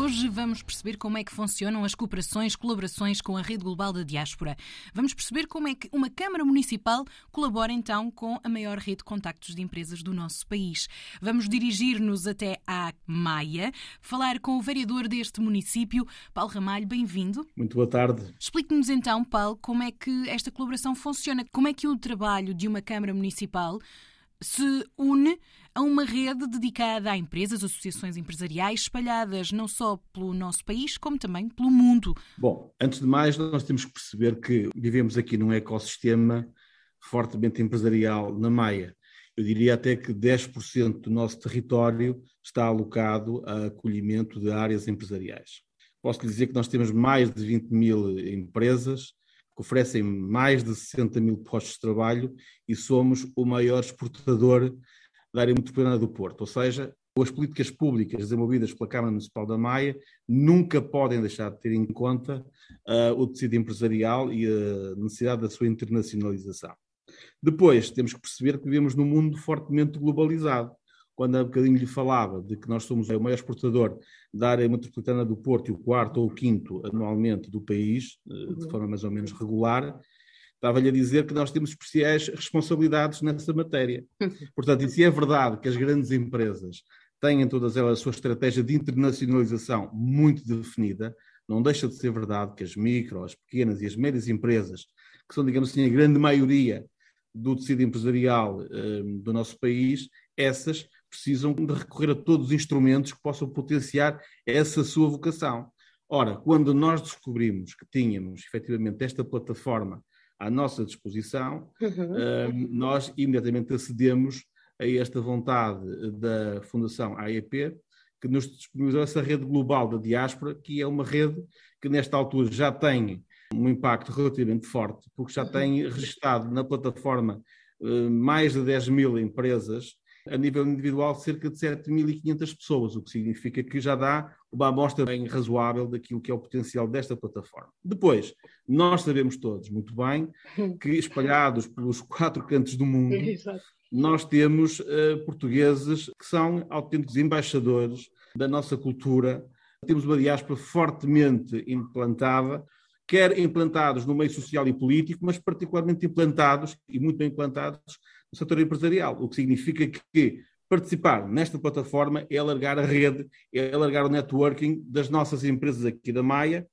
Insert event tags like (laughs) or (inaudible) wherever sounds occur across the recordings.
Hoje vamos perceber como é que funcionam as cooperações, colaborações com a Rede Global da Diaspora. Vamos perceber como é que uma Câmara Municipal colabora então com a maior rede de contactos de empresas do nosso país. Vamos dirigir-nos até à Maia, falar com o vereador deste município, Paulo Ramalho. Bem-vindo. Muito boa tarde. Explique-nos então, Paulo, como é que esta colaboração funciona, como é que o trabalho de uma Câmara Municipal se une a uma rede dedicada a empresas, associações empresariais espalhadas não só pelo nosso país, como também pelo mundo. Bom, antes de mais, nós temos que perceber que vivemos aqui num ecossistema fortemente empresarial na Maia. Eu diria até que 10% do nosso território está alocado a acolhimento de áreas empresariais. Posso lhe dizer que nós temos mais de 20 mil empresas que oferecem mais de 60 mil postos de trabalho e somos o maior exportador da área metropolitana do Porto. Ou seja, as políticas públicas desenvolvidas pela Câmara Municipal da Maia nunca podem deixar de ter em conta uh, o tecido empresarial e a necessidade da sua internacionalização. Depois, temos que perceber que vivemos num mundo fortemente globalizado. Quando há bocadinho lhe falava de que nós somos o maior exportador da área metropolitana do Porto e o quarto ou o quinto anualmente do país, uh, de uhum. forma mais ou menos regular, Estava-lhe a dizer que nós temos especiais responsabilidades nessa matéria. (laughs) Portanto, e se é verdade que as grandes empresas têm todas elas a sua estratégia de internacionalização muito definida, não deixa de ser verdade que as micro, as pequenas e as médias empresas, que são, digamos assim, a grande maioria do tecido empresarial eh, do nosso país, essas precisam de recorrer a todos os instrumentos que possam potenciar essa sua vocação. Ora, quando nós descobrimos que tínhamos efetivamente esta plataforma à nossa disposição, uhum. nós imediatamente acedemos a esta vontade da Fundação AEP, que nos disponibilizou essa rede global da diáspora, que é uma rede que nesta altura já tem um impacto relativamente forte, porque já tem registado na plataforma mais de 10 mil empresas a nível individual, cerca de 7.500 pessoas, o que significa que já dá uma amostra bem razoável daquilo que é o potencial desta plataforma. Depois, nós sabemos todos muito bem (laughs) que espalhados pelos quatro cantos do mundo, (laughs) nós temos uh, portugueses que são autênticos embaixadores da nossa cultura. Temos uma diáspora fortemente implantada, quer implantados no meio social e político, mas particularmente implantados e muito bem implantados no setor empresarial, o que significa que participar nesta plataforma é alargar a rede, é alargar o networking das nossas empresas aqui da Maia,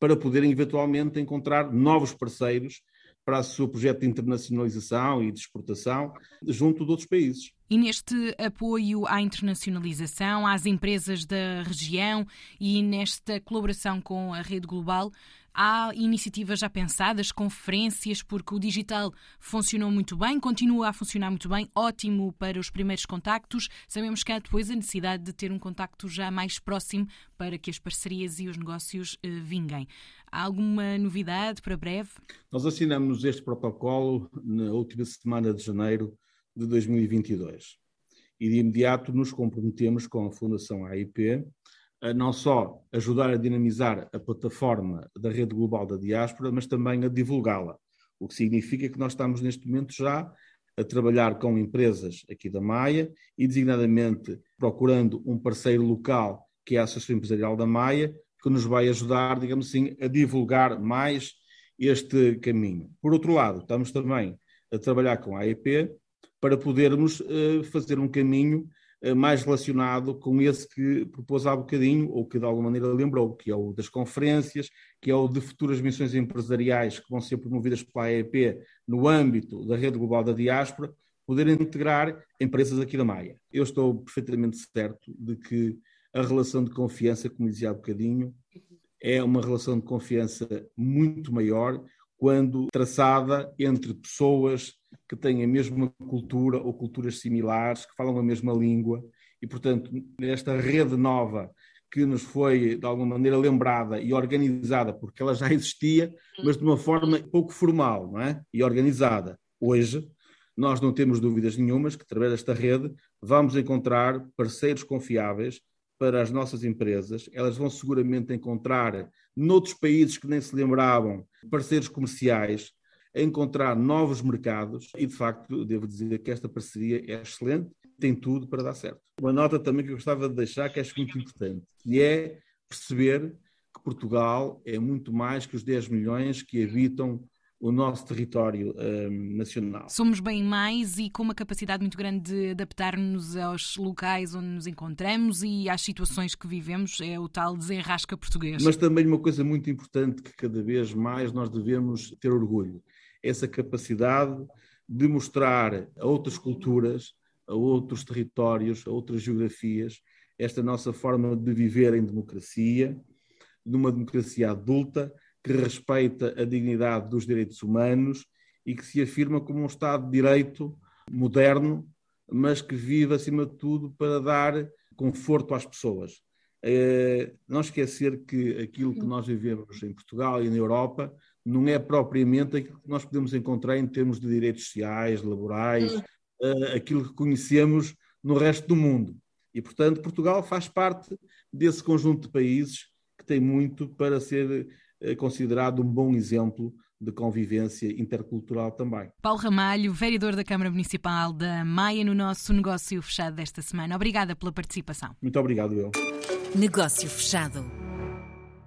para poderem eventualmente encontrar novos parceiros para o seu projeto de internacionalização e de exportação junto de outros países. E neste apoio à internacionalização, às empresas da região e nesta colaboração com a rede global, Há iniciativas já pensadas, conferências, porque o digital funcionou muito bem, continua a funcionar muito bem, ótimo para os primeiros contactos. Sabemos que há depois a necessidade de ter um contacto já mais próximo para que as parcerias e os negócios eh, vinguem. Há alguma novidade para breve? Nós assinamos este protocolo na última semana de janeiro de 2022 e de imediato nos comprometemos com a Fundação AIP não só ajudar a dinamizar a plataforma da rede global da diáspora, mas também a divulgá-la. O que significa que nós estamos neste momento já a trabalhar com empresas aqui da Maia e designadamente procurando um parceiro local que é a Associação Empresarial da Maia, que nos vai ajudar, digamos assim, a divulgar mais este caminho. Por outro lado, estamos também a trabalhar com a AEP para podermos uh, fazer um caminho eh, mais relacionado com esse que propôs há bocadinho, ou que de alguma maneira lembrou, que é o das conferências, que é o de futuras missões empresariais que vão ser promovidas pela AEP no âmbito da rede global da diáspora, poderem integrar empresas aqui da Maia. Eu estou perfeitamente certo de que a relação de confiança, como dizia há bocadinho, é uma relação de confiança muito maior quando traçada entre pessoas que têm a mesma cultura ou culturas similares, que falam a mesma língua, e, portanto, esta rede nova que nos foi, de alguma maneira, lembrada e organizada, porque ela já existia, mas de uma forma pouco formal não é? e organizada. Hoje, nós não temos dúvidas nenhumas que, através desta rede, vamos encontrar parceiros confiáveis para as nossas empresas. Elas vão seguramente encontrar, noutros países que nem se lembravam, parceiros comerciais encontrar novos mercados e, de facto, devo dizer que esta parceria é excelente, tem tudo para dar certo. Uma nota também que eu gostava de deixar, que acho muito importante, que é perceber que Portugal é muito mais que os 10 milhões que habitam o nosso território um, nacional. Somos bem mais e com uma capacidade muito grande de adaptar-nos aos locais onde nos encontramos e às situações que vivemos, é o tal desenrasca português. Mas também uma coisa muito importante que cada vez mais nós devemos ter orgulho, essa capacidade de mostrar a outras culturas, a outros territórios, a outras geografias, esta nossa forma de viver em democracia, numa democracia adulta, que respeita a dignidade dos direitos humanos e que se afirma como um Estado de Direito moderno, mas que vive, acima de tudo, para dar conforto às pessoas. É, não esquecer que aquilo que nós vivemos em Portugal e na Europa não é propriamente aquilo que nós podemos encontrar em termos de direitos sociais, laborais, é, aquilo que conhecemos no resto do mundo. E, portanto, Portugal faz parte desse conjunto de países que tem muito para ser considerado um bom exemplo de convivência intercultural também. Paulo Ramalho, vereador da Câmara Municipal da Maia, no nosso negócio fechado desta semana. Obrigada pela participação. Muito obrigado, eu. Negócio fechado.